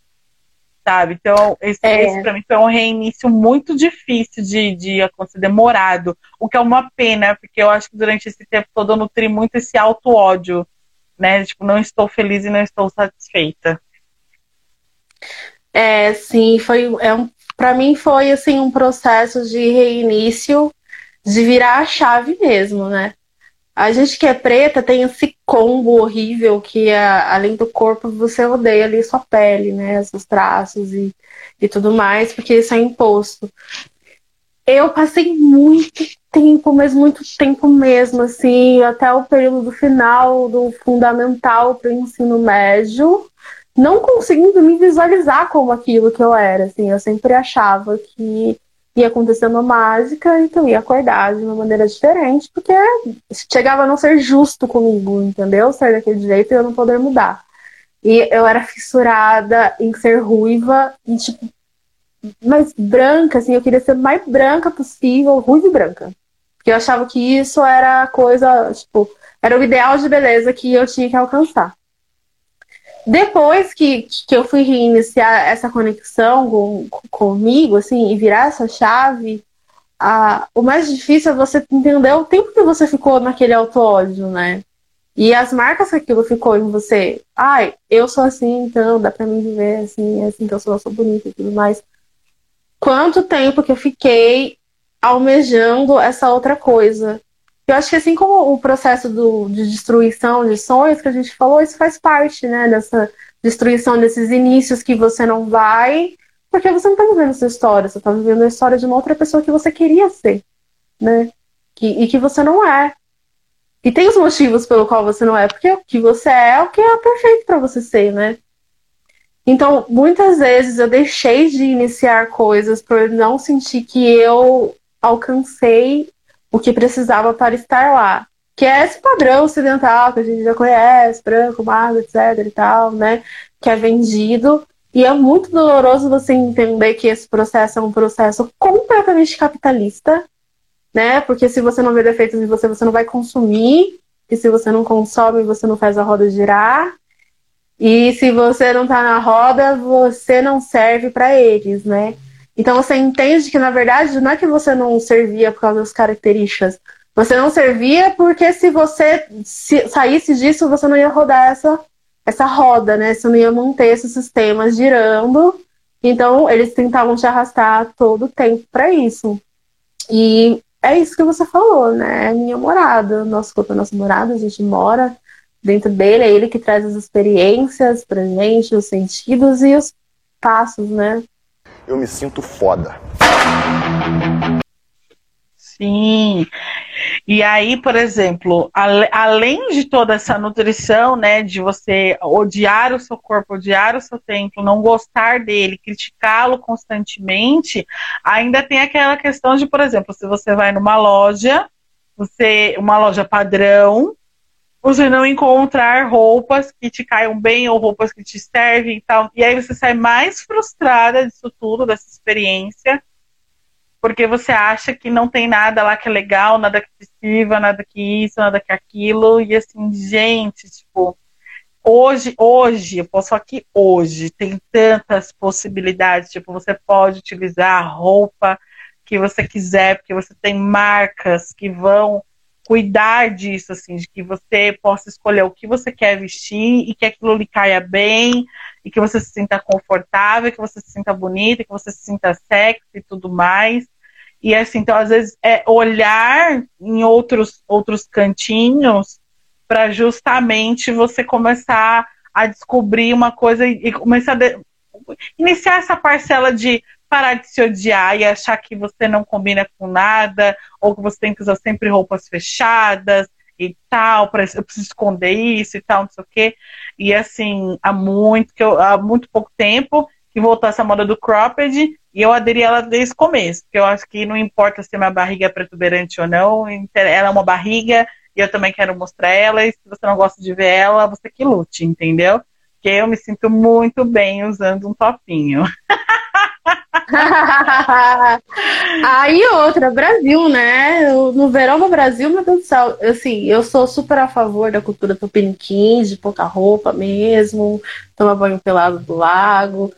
Sabe? Então, esse, é. esse para mim foi um reinício muito difícil de, de acontecer, demorado. O que é uma pena, porque eu acho que durante esse tempo todo eu nutri muito esse auto-ódio né? Tipo, não estou feliz e não estou satisfeita. É, sim, foi é um, para mim foi assim um processo de reinício, de virar a chave mesmo, né? A gente que é preta tem esse combo horrível que é, além do corpo você odeia ali sua pele, né? Seus traços e, e tudo mais, porque isso é imposto. Eu passei muito tempo, mas muito tempo mesmo, assim, até o período final do fundamental para o ensino médio, não conseguindo me visualizar como aquilo que eu era, assim, eu sempre achava que ia acontecer uma mágica e que eu ia acordar de uma maneira diferente, porque chegava a não ser justo comigo, entendeu? Ser daquele jeito e eu não poder mudar. E eu era fissurada em ser ruiva e, tipo, mais branca, assim, eu queria ser mais branca possível, ruiva e branca. Porque eu achava que isso era a coisa, tipo, era o ideal de beleza que eu tinha que alcançar. Depois que, que eu fui reiniciar essa conexão com, comigo, assim, e virar essa chave, a, o mais difícil é você entender o tempo que você ficou naquele auto-ódio, né? E as marcas que aquilo ficou em você. Ai, eu sou assim, então dá pra mim viver assim, é assim que eu sou, eu sou bonita e tudo mais quanto tempo que eu fiquei almejando essa outra coisa. Eu acho que assim como o processo do, de destruição de sonhos que a gente falou, isso faz parte, né, dessa destruição desses inícios que você não vai, porque você não está vivendo essa história, você está vivendo a história de uma outra pessoa que você queria ser, né? Que, e que você não é. E tem os motivos pelo qual você não é, porque o que você é é o que é perfeito para você ser, né? Então, muitas vezes eu deixei de iniciar coisas por não sentir que eu alcancei o que precisava para estar lá. Que é esse padrão ocidental que a gente já conhece, branco, magro, etc e tal, né? Que é vendido. E é muito doloroso você entender que esse processo é um processo completamente capitalista, né? Porque se você não vê defeitos em você, você não vai consumir. E se você não consome, você não faz a roda girar. E se você não tá na roda, você não serve para eles, né? Então você entende que na verdade não é que você não servia por causa das características. Você não servia porque se você se saísse disso, você não ia rodar essa, essa roda, né? Você não ia manter esses sistemas girando. Então eles tentavam te arrastar todo o tempo para isso. E é isso que você falou, né? É minha morada, nosso corpo é nossa morada, a gente mora dentro dele, é ele que traz as experiências pra gente, os sentidos e os passos, né? Eu me sinto foda. Sim. E aí, por exemplo, além de toda essa nutrição, né, de você odiar o seu corpo, odiar o seu templo, não gostar dele, criticá-lo constantemente, ainda tem aquela questão de, por exemplo, se você vai numa loja, você uma loja padrão, você não encontrar roupas que te caiam bem ou roupas que te servem e tal. E aí você sai mais frustrada disso tudo, dessa experiência, porque você acha que não tem nada lá que é legal, nada que te sirva, nada que isso, nada que aquilo. E assim, gente, tipo, hoje, hoje, eu posso aqui hoje, tem tantas possibilidades. Tipo, você pode utilizar a roupa que você quiser, porque você tem marcas que vão cuidar disso, assim, de que você possa escolher o que você quer vestir e que aquilo lhe caia bem e que você se sinta confortável, que você se sinta bonita, que você se sinta sexy e tudo mais. E assim, então às vezes é olhar em outros outros cantinhos para justamente você começar a descobrir uma coisa e, começar a de... iniciar essa parcela de parar de se odiar e achar que você não combina com nada, ou que você tem que usar sempre roupas fechadas e tal, para eu preciso esconder isso e tal, não sei o quê. E assim, há muito, que eu, há muito pouco tempo que voltou essa moda do cropped e eu aderi ela desde o começo, porque eu acho que não importa se minha barriga é protuberante ou não, ela é uma barriga e eu também quero mostrar ela, e se você não gosta de ver ela, você que lute, entendeu? Porque eu me sinto muito bem usando um topinho. Aí outra, Brasil, né? No verão no Brasil, meu Deus do céu, assim, eu sou super a favor da cultura tupiniquim, de pouca roupa mesmo, tomar banho pelado do lago.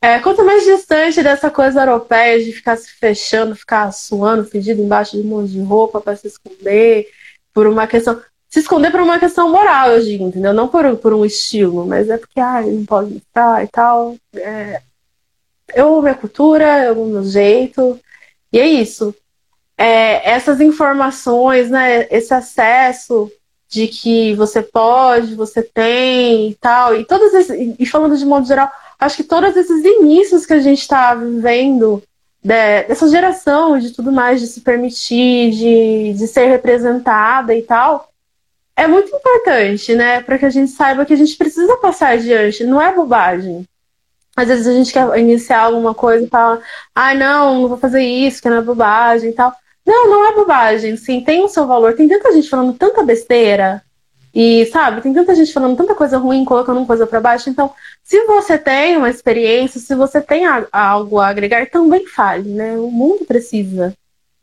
É, quanto mais distante dessa coisa europeia de ficar se fechando, ficar suando, fedido embaixo de um monte de roupa para se esconder, por uma questão. Se esconder por uma questão moral, eu digo, entendeu? Não por, por um estilo, mas é porque, ah, não pode estar e tal. É, eu amo minha cultura, eu amo meu jeito. E é isso. É, essas informações, né, esse acesso de que você pode, você tem e tal, e esses, e falando de modo geral, acho que todos esses inícios que a gente está vivendo de, dessa geração de tudo mais, de se permitir, de, de ser representada e tal, é muito importante, né? Para que a gente saiba que a gente precisa passar adiante, não é bobagem. Às vezes a gente quer iniciar alguma coisa e fala, ah, não, não vou fazer isso, que não é bobagem e tal. Não, não é bobagem, sim, tem o seu valor. Tem tanta gente falando tanta besteira e, sabe, tem tanta gente falando tanta coisa ruim, colocando uma coisa para baixo. Então, se você tem uma experiência, se você tem algo a agregar, também fale, né? O mundo precisa.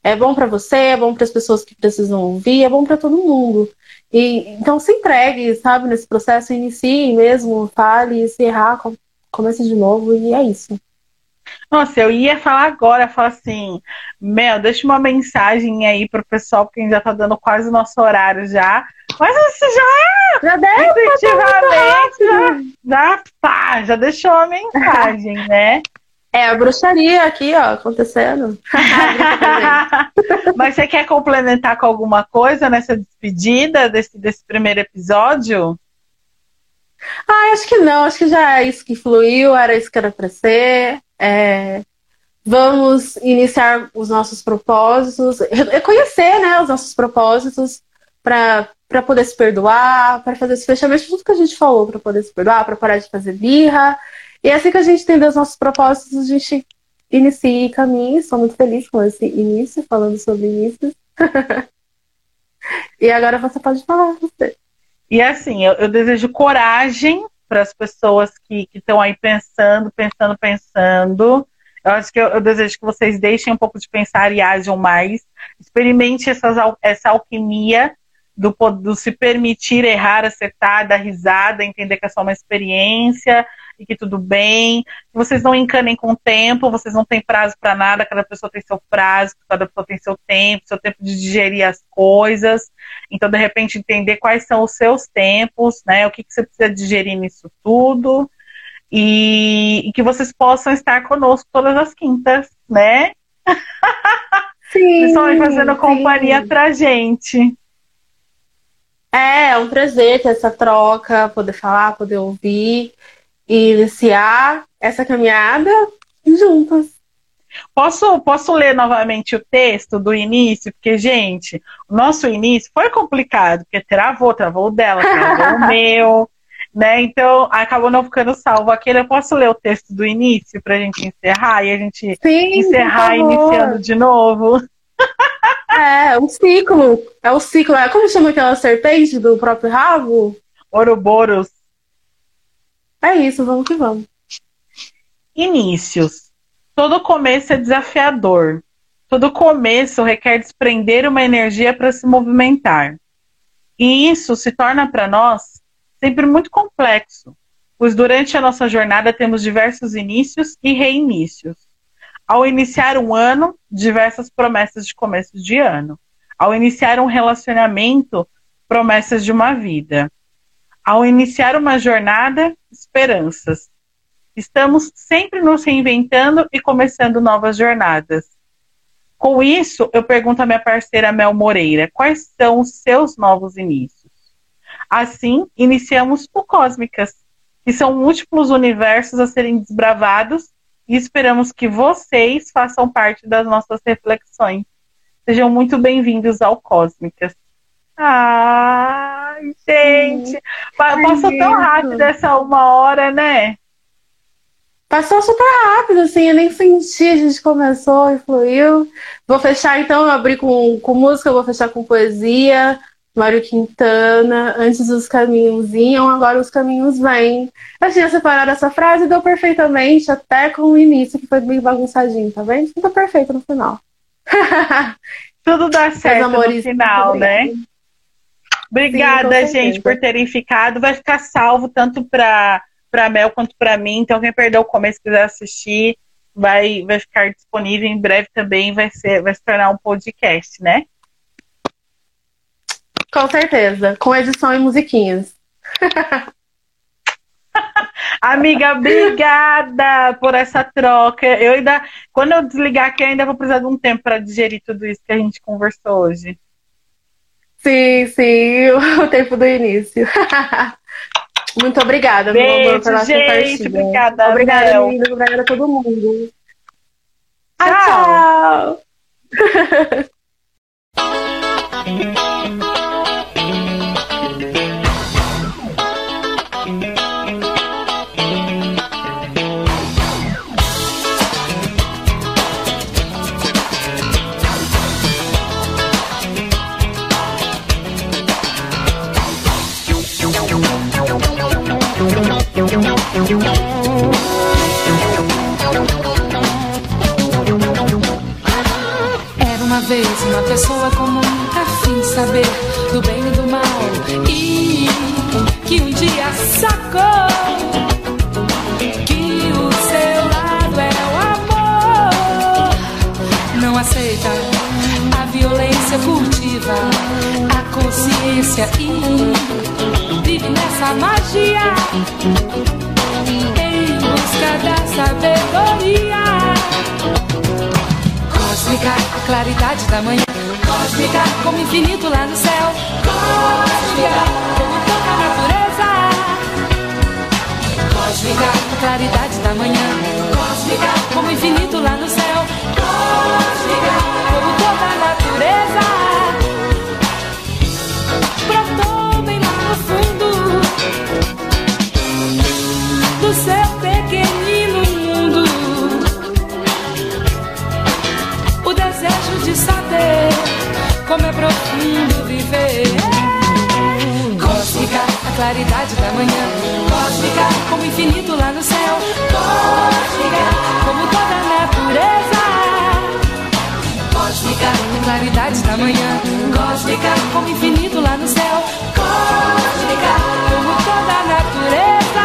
É bom para você, é bom para as pessoas que precisam ouvir, é bom para todo mundo. E então se entregue, sabe, nesse processo, inicie mesmo, fale, se errar, comece de novo e é isso. Nossa, eu ia falar agora, falar assim, Mel, deixa uma mensagem aí pro pessoal, porque já tá dando quase o nosso horário já. Mas você já, já deu, efetivamente, já, já, pá, já deixou a mensagem, né? É a bruxaria aqui, ó, acontecendo. Mas você quer complementar com alguma coisa nessa despedida desse, desse primeiro episódio? Ah, acho que não, acho que já é isso que fluiu, era isso que era para ser. É, vamos iniciar os nossos propósitos, reconhecer né, os nossos propósitos para poder se perdoar, para fazer esse fechamento, tudo que a gente falou, para poder se perdoar, para parar de fazer birra. E é assim que a gente entender os nossos propósitos, a gente inicia caminho. Estou muito feliz com esse início, falando sobre inícios. e agora você pode falar, você. E assim, eu, eu desejo coragem para as pessoas que estão aí pensando, pensando, pensando. Eu acho que eu, eu, desejo que vocês deixem um pouco de pensar e ajam mais. Experimente essas, essa alquimia do, do se permitir errar, acertar, dar risada, entender que é só uma experiência, e que tudo bem. Que vocês não encanem com o tempo, vocês não têm prazo para nada, cada pessoa tem seu prazo, cada pessoa tem seu tempo, seu tempo de digerir as coisas. Então, de repente, entender quais são os seus tempos, né? O que, que você precisa digerir nisso tudo. E, e que vocês possam estar conosco todas as quintas, né? Sim, Vocês estão aí fazendo companhia sim. pra gente. É, é um prazer ter essa troca, poder falar, poder ouvir e iniciar essa caminhada juntas. Posso, posso ler novamente o texto do início? Porque, gente, o nosso início foi complicado, porque travou, travou o dela, travou o meu, né? Então, acabou não ficando salvo aquele. Eu posso ler o texto do início para a gente encerrar e a gente Sim, encerrar iniciando de novo? É, um ciclo. É o ciclo. É como chama aquela serpente do próprio rabo? Ouroboros. É isso, vamos que vamos. Inícios. Todo começo é desafiador. Todo começo requer desprender uma energia para se movimentar. E isso se torna para nós sempre muito complexo, pois durante a nossa jornada temos diversos inícios e reinícios. Ao iniciar um ano, diversas promessas de começo de ano. Ao iniciar um relacionamento, promessas de uma vida. Ao iniciar uma jornada, esperanças. Estamos sempre nos reinventando e começando novas jornadas. Com isso, eu pergunto à minha parceira Mel Moreira: quais são os seus novos inícios? Assim, iniciamos o Cósmicas, que são múltiplos universos a serem desbravados e esperamos que vocês façam parte das nossas reflexões. Sejam muito bem-vindos ao Cósmicas. Ai, gente. Ai, Passou gente. tão rápido essa uma hora, né? Passou super rápido, assim, eu nem senti, a gente começou e fluiu. Vou fechar então, eu abri com, com música, vou fechar com poesia. Mário Quintana, antes os caminhos iam, agora os caminhos vêm. Eu tinha separado essa frase e deu perfeitamente, até com o início, que foi bem bagunçadinho, tá vendo? Tudo perfeito no final. Tudo dá certo no final, né? Obrigada, Sim, gente, por terem ficado. Vai ficar salvo tanto para para Mel quanto para mim. Então quem perdeu o começo quiser assistir, vai vai ficar disponível em breve também, vai ser vai se tornar um podcast, né? Com certeza, com edição e musiquinhas. Amiga, obrigada por essa troca. Eu ainda, quando eu desligar aqui, ainda vou precisar de um tempo para digerir tudo isso que a gente conversou hoje. Sim, sim, o tempo do início. Muito obrigada, Beijo, meu amor, pela gente, sua partida. Obrigada, obrigada. Menina, obrigada a todo mundo. Tchau. tchau. Era uma vez uma pessoa comum, a fim de saber do bem e do mal. E que um dia sacou que o seu lado é o amor. Não aceita a violência, cultiva a consciência e vive nessa magia da sabedoria. Cósmica, a claridade da manhã. Cósmica, como infinito lá no céu. Cósmica, como toda a natureza. Cósmica, a claridade da manhã. Cósmica, como infinito lá no céu. Cósmica, como toda a natureza. Brotou bem lá no fundo seu pequenino mundo. O desejo de saber como é profundo viver. Cósmica, a claridade da manhã. Cósmica, como infinito lá no céu. Cósmica, como toda a natureza. Cósmica, a claridade da manhã. Cósmica, como infinito lá no céu. Cósmica, como toda a natureza.